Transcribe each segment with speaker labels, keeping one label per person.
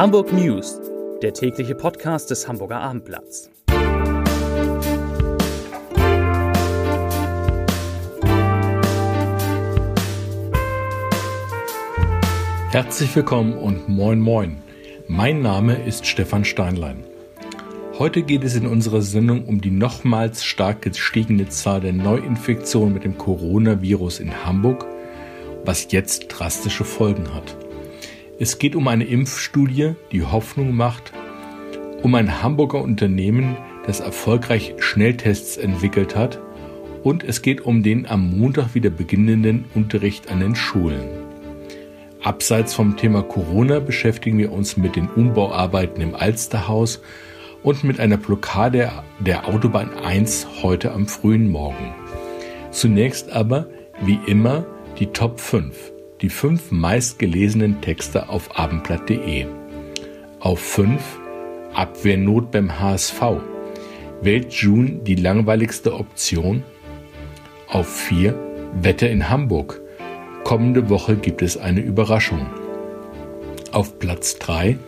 Speaker 1: Hamburg News, der tägliche Podcast des Hamburger Abendblatts.
Speaker 2: Herzlich willkommen und moin moin. Mein Name ist Stefan Steinlein. Heute geht es in unserer Sendung um die nochmals stark gestiegene Zahl der Neuinfektionen mit dem Coronavirus in Hamburg, was jetzt drastische Folgen hat. Es geht um eine Impfstudie, die Hoffnung macht, um ein Hamburger Unternehmen, das erfolgreich Schnelltests entwickelt hat, und es geht um den am Montag wieder beginnenden Unterricht an den Schulen. Abseits vom Thema Corona beschäftigen wir uns mit den Umbauarbeiten im Alsterhaus und mit einer Blockade der Autobahn 1 heute am frühen Morgen. Zunächst aber, wie immer, die Top 5 die fünf meistgelesenen Texte auf abendblatt.de. Auf 5 Abwehrnot beim HSV. Wählt June die langweiligste Option? Auf 4 Wetter in Hamburg. Kommende Woche gibt es eine Überraschung. Auf Platz 3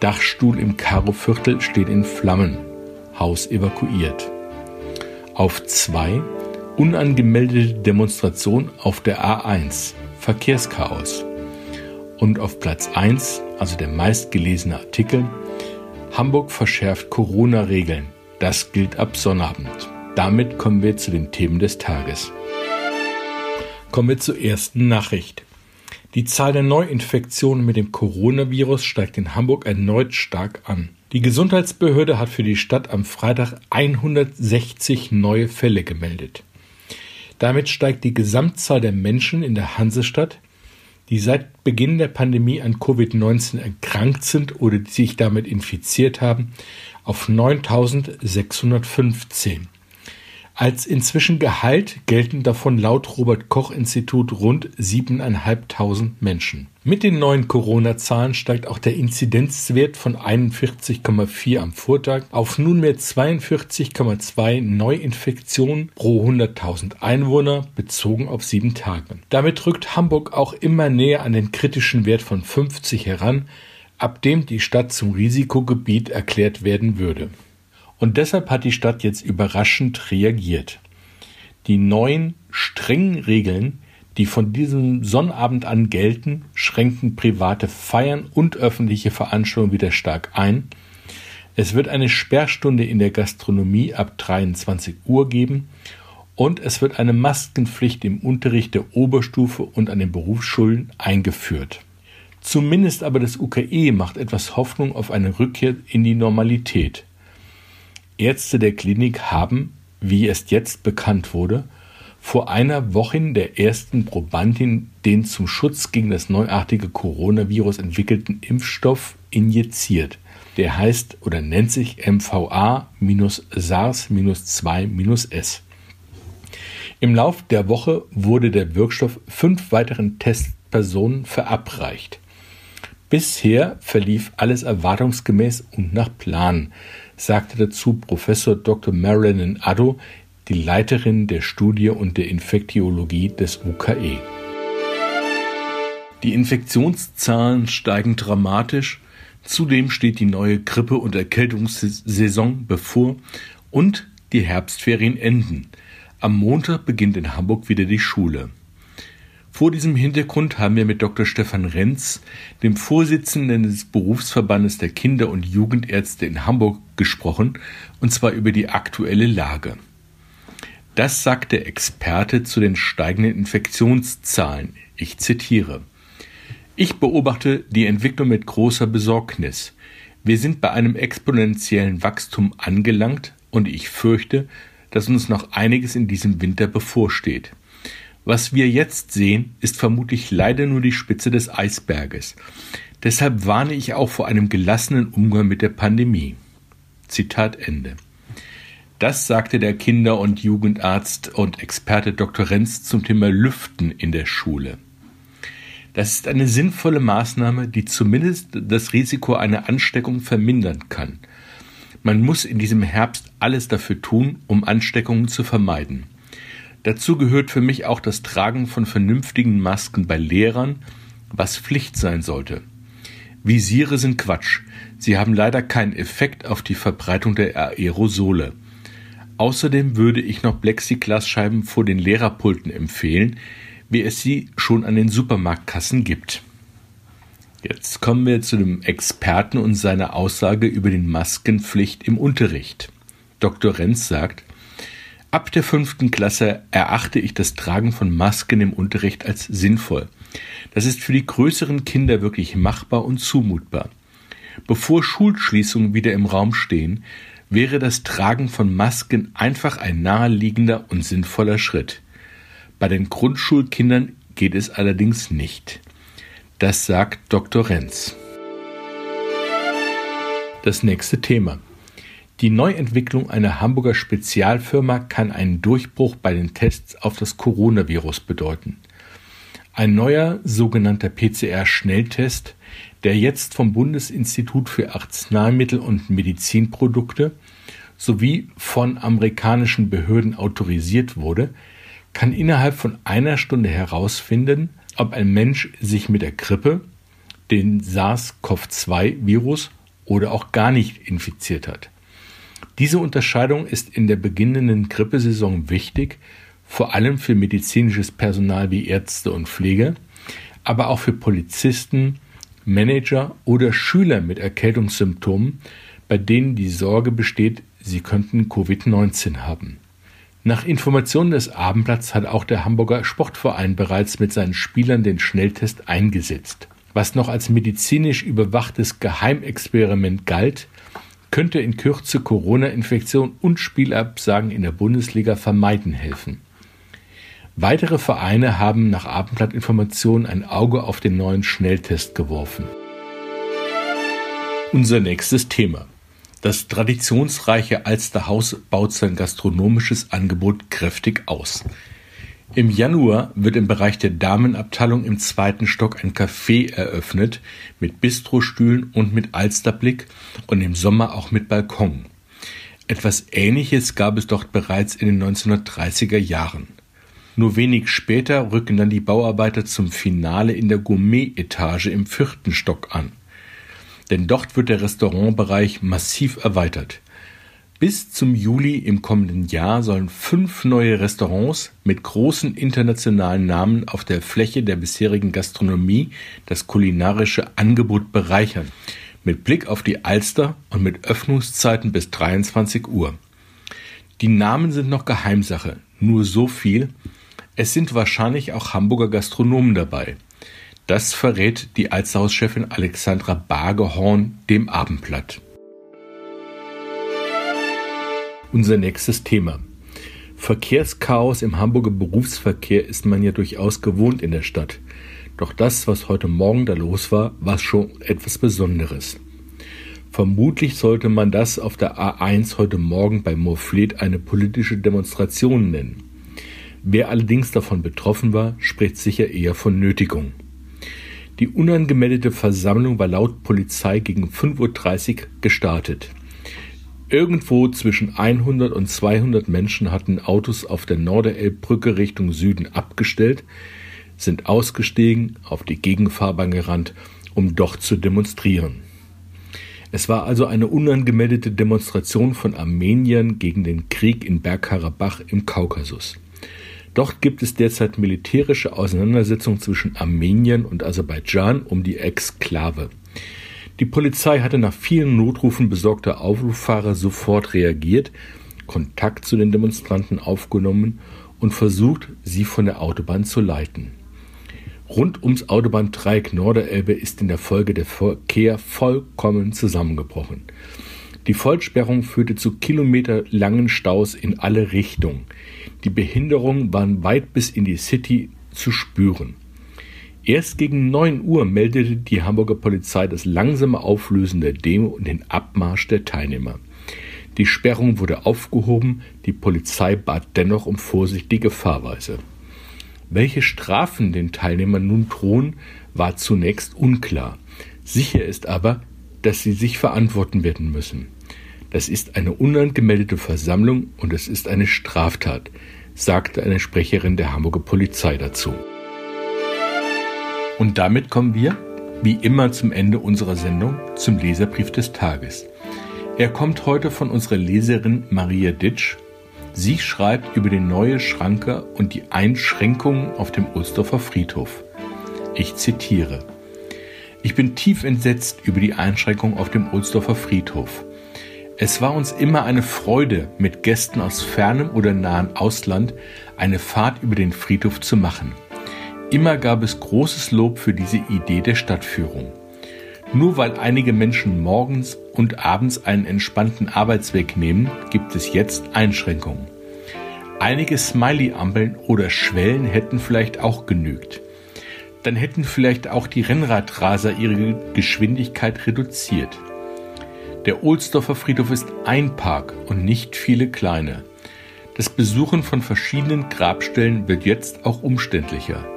Speaker 2: Dachstuhl im Karoviertel steht in Flammen. Haus evakuiert. Auf 2 Unangemeldete Demonstration auf der A1. Verkehrschaos. Und auf Platz 1, also der meistgelesene Artikel, Hamburg verschärft Corona-Regeln. Das gilt ab Sonnabend. Damit kommen wir zu den Themen des Tages. Kommen wir zur ersten Nachricht. Die Zahl der Neuinfektionen mit dem Coronavirus steigt in Hamburg erneut stark an. Die Gesundheitsbehörde hat für die Stadt am Freitag 160 neue Fälle gemeldet. Damit steigt die Gesamtzahl der Menschen in der Hansestadt, die seit Beginn der Pandemie an Covid-19 erkrankt sind oder sich damit infiziert haben, auf 9615. Als inzwischen geheilt gelten davon laut Robert Koch Institut rund 7.500 Menschen. Mit den neuen Corona-Zahlen steigt auch der Inzidenzwert von 41,4 am Vortag auf nunmehr 42,2 Neuinfektionen pro 100.000 Einwohner bezogen auf sieben Tage. Damit rückt Hamburg auch immer näher an den kritischen Wert von 50 heran, ab dem die Stadt zum Risikogebiet erklärt werden würde. Und deshalb hat die Stadt jetzt überraschend reagiert. Die neuen strengen Regeln, die von diesem Sonnabend an gelten, schränken private Feiern und öffentliche Veranstaltungen wieder stark ein. Es wird eine Sperrstunde in der Gastronomie ab 23 Uhr geben und es wird eine Maskenpflicht im Unterricht der Oberstufe und an den Berufsschulen eingeführt. Zumindest aber das UKE macht etwas Hoffnung auf eine Rückkehr in die Normalität. Ärzte der Klinik haben, wie es jetzt bekannt wurde, vor einer Woche der ersten Probandin den zum Schutz gegen das neuartige Coronavirus entwickelten Impfstoff injiziert. Der heißt oder nennt sich MVA-SARS-2-S. Im Lauf der Woche wurde der Wirkstoff fünf weiteren Testpersonen verabreicht. Bisher verlief alles erwartungsgemäß und nach Plan, sagte dazu Professor Dr. Marilyn Addo, die Leiterin der Studie und der Infektiologie des UKE. Die Infektionszahlen steigen dramatisch, zudem steht die neue Grippe- und Erkältungssaison bevor und die Herbstferien enden. Am Montag beginnt in Hamburg wieder die Schule. Vor diesem Hintergrund haben wir mit Dr. Stefan Renz, dem Vorsitzenden des Berufsverbandes der Kinder- und Jugendärzte in Hamburg, gesprochen, und zwar über die aktuelle Lage. Das sagt der Experte zu den steigenden Infektionszahlen. Ich zitiere. Ich beobachte die Entwicklung mit großer Besorgnis. Wir sind bei einem exponentiellen Wachstum angelangt und ich fürchte, dass uns noch einiges in diesem Winter bevorsteht. Was wir jetzt sehen, ist vermutlich leider nur die Spitze des Eisberges. Deshalb warne ich auch vor einem gelassenen Umgang mit der Pandemie. Zitat Ende. Das sagte der Kinder- und Jugendarzt und Experte Dr. Renz zum Thema Lüften in der Schule. Das ist eine sinnvolle Maßnahme, die zumindest das Risiko einer Ansteckung vermindern kann. Man muss in diesem Herbst alles dafür tun, um Ansteckungen zu vermeiden. Dazu gehört für mich auch das Tragen von vernünftigen Masken bei Lehrern, was Pflicht sein sollte. Visiere sind Quatsch. Sie haben leider keinen Effekt auf die Verbreitung der Aerosole. Außerdem würde ich noch Plexiglasscheiben vor den Lehrerpulten empfehlen, wie es sie schon an den Supermarktkassen gibt. Jetzt kommen wir zu dem Experten und seiner Aussage über die Maskenpflicht im Unterricht. Dr. Renz sagt, ab der fünften Klasse erachte ich das Tragen von Masken im Unterricht als sinnvoll. Das ist für die größeren Kinder wirklich machbar und zumutbar. Bevor Schulschließungen wieder im Raum stehen, wäre das Tragen von Masken einfach ein naheliegender und sinnvoller Schritt. Bei den Grundschulkindern geht es allerdings nicht. Das sagt Dr. Renz. Das nächste Thema. Die Neuentwicklung einer Hamburger Spezialfirma kann einen Durchbruch bei den Tests auf das Coronavirus bedeuten. Ein neuer sogenannter PCR-Schnelltest, der jetzt vom Bundesinstitut für Arzneimittel und Medizinprodukte sowie von amerikanischen Behörden autorisiert wurde, kann innerhalb von einer Stunde herausfinden, ob ein Mensch sich mit der Grippe, den SARS-CoV-2-Virus oder auch gar nicht infiziert hat. Diese Unterscheidung ist in der beginnenden Grippesaison wichtig, vor allem für medizinisches Personal wie Ärzte und Pfleger, aber auch für Polizisten, Manager oder Schüler mit Erkältungssymptomen, bei denen die Sorge besteht, sie könnten Covid-19 haben. Nach Informationen des Abendblatts hat auch der Hamburger Sportverein bereits mit seinen Spielern den Schnelltest eingesetzt. Was noch als medizinisch überwachtes Geheimexperiment galt, könnte in Kürze Corona-Infektion und Spielabsagen in der Bundesliga vermeiden helfen. Weitere Vereine haben nach Abendblattinformationen ein Auge auf den neuen Schnelltest geworfen. Unser nächstes Thema. Das traditionsreiche Alsterhaus baut sein gastronomisches Angebot kräftig aus. Im Januar wird im Bereich der Damenabteilung im zweiten Stock ein Café eröffnet mit Bistrostühlen und mit Alsterblick und im Sommer auch mit Balkon. Etwas Ähnliches gab es dort bereits in den 1930er Jahren. Nur wenig später rücken dann die Bauarbeiter zum Finale in der Gourmet-Etage im vierten Stock an. Denn dort wird der Restaurantbereich massiv erweitert. Bis zum Juli im kommenden Jahr sollen fünf neue Restaurants mit großen internationalen Namen auf der Fläche der bisherigen Gastronomie das kulinarische Angebot bereichern, mit Blick auf die Alster und mit Öffnungszeiten bis 23 Uhr. Die Namen sind noch Geheimsache, nur so viel, es sind wahrscheinlich auch Hamburger Gastronomen dabei. Das verrät die Alsterhauschefin Alexandra Bagehorn dem Abendblatt. Unser nächstes Thema. Verkehrschaos im Hamburger Berufsverkehr ist man ja durchaus gewohnt in der Stadt. Doch das, was heute Morgen da los war, war schon etwas Besonderes. Vermutlich sollte man das auf der A1 heute Morgen bei Moorfleet eine politische Demonstration nennen. Wer allerdings davon betroffen war, spricht sicher eher von Nötigung. Die unangemeldete Versammlung war laut Polizei gegen 5.30 Uhr gestartet. Irgendwo zwischen 100 und 200 Menschen hatten Autos auf der Norderelbbrücke Richtung Süden abgestellt, sind ausgestiegen, auf die Gegenfahrbahn gerannt, um doch zu demonstrieren. Es war also eine unangemeldete Demonstration von Armeniern gegen den Krieg in Bergkarabach im Kaukasus. Dort gibt es derzeit militärische Auseinandersetzungen zwischen Armenien und Aserbaidschan um die Exklave. Die Polizei hatte nach vielen Notrufen besorgter Aufruffahrer sofort reagiert, Kontakt zu den Demonstranten aufgenommen und versucht, sie von der Autobahn zu leiten. Rund ums Autobahndreieck Norderelbe ist in der Folge der Verkehr vollkommen zusammengebrochen. Die Vollsperrung führte zu kilometerlangen Staus in alle Richtungen. Die Behinderungen waren weit bis in die City zu spüren. Erst gegen 9 Uhr meldete die Hamburger Polizei das langsame Auflösen der Demo und den Abmarsch der Teilnehmer. Die Sperrung wurde aufgehoben, die Polizei bat dennoch um vorsichtige Fahrweise. Welche Strafen den Teilnehmern nun drohen, war zunächst unklar. Sicher ist aber, dass sie sich verantworten werden müssen. Das ist eine unangemeldete Versammlung und es ist eine Straftat, sagte eine Sprecherin der Hamburger Polizei dazu. Und damit kommen wir wie immer zum Ende unserer Sendung zum Leserbrief des Tages. Er kommt heute von unserer Leserin Maria Ditsch. Sie schreibt über die neue Schranke und die Einschränkungen auf dem Ohlsdorfer Friedhof. Ich zitiere. Ich bin tief entsetzt über die Einschränkung auf dem Ohlsdorfer Friedhof. Es war uns immer eine Freude, mit Gästen aus fernem oder nahem Ausland eine Fahrt über den Friedhof zu machen. Immer gab es großes Lob für diese Idee der Stadtführung. Nur weil einige Menschen morgens und abends einen entspannten Arbeitsweg nehmen, gibt es jetzt Einschränkungen. Einige Smiley-Ampeln oder Schwellen hätten vielleicht auch genügt. Dann hätten vielleicht auch die Rennradraser ihre Geschwindigkeit reduziert. Der Ohlsdorfer Friedhof ist ein Park und nicht viele kleine. Das Besuchen von verschiedenen Grabstellen wird jetzt auch umständlicher.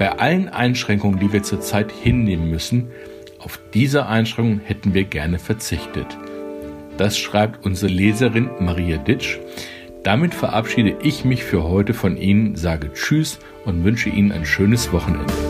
Speaker 2: Bei allen Einschränkungen, die wir zurzeit hinnehmen müssen, auf diese Einschränkungen hätten wir gerne verzichtet. Das schreibt unsere Leserin Maria Ditsch. Damit verabschiede ich mich für heute von Ihnen, sage Tschüss und wünsche Ihnen ein schönes Wochenende.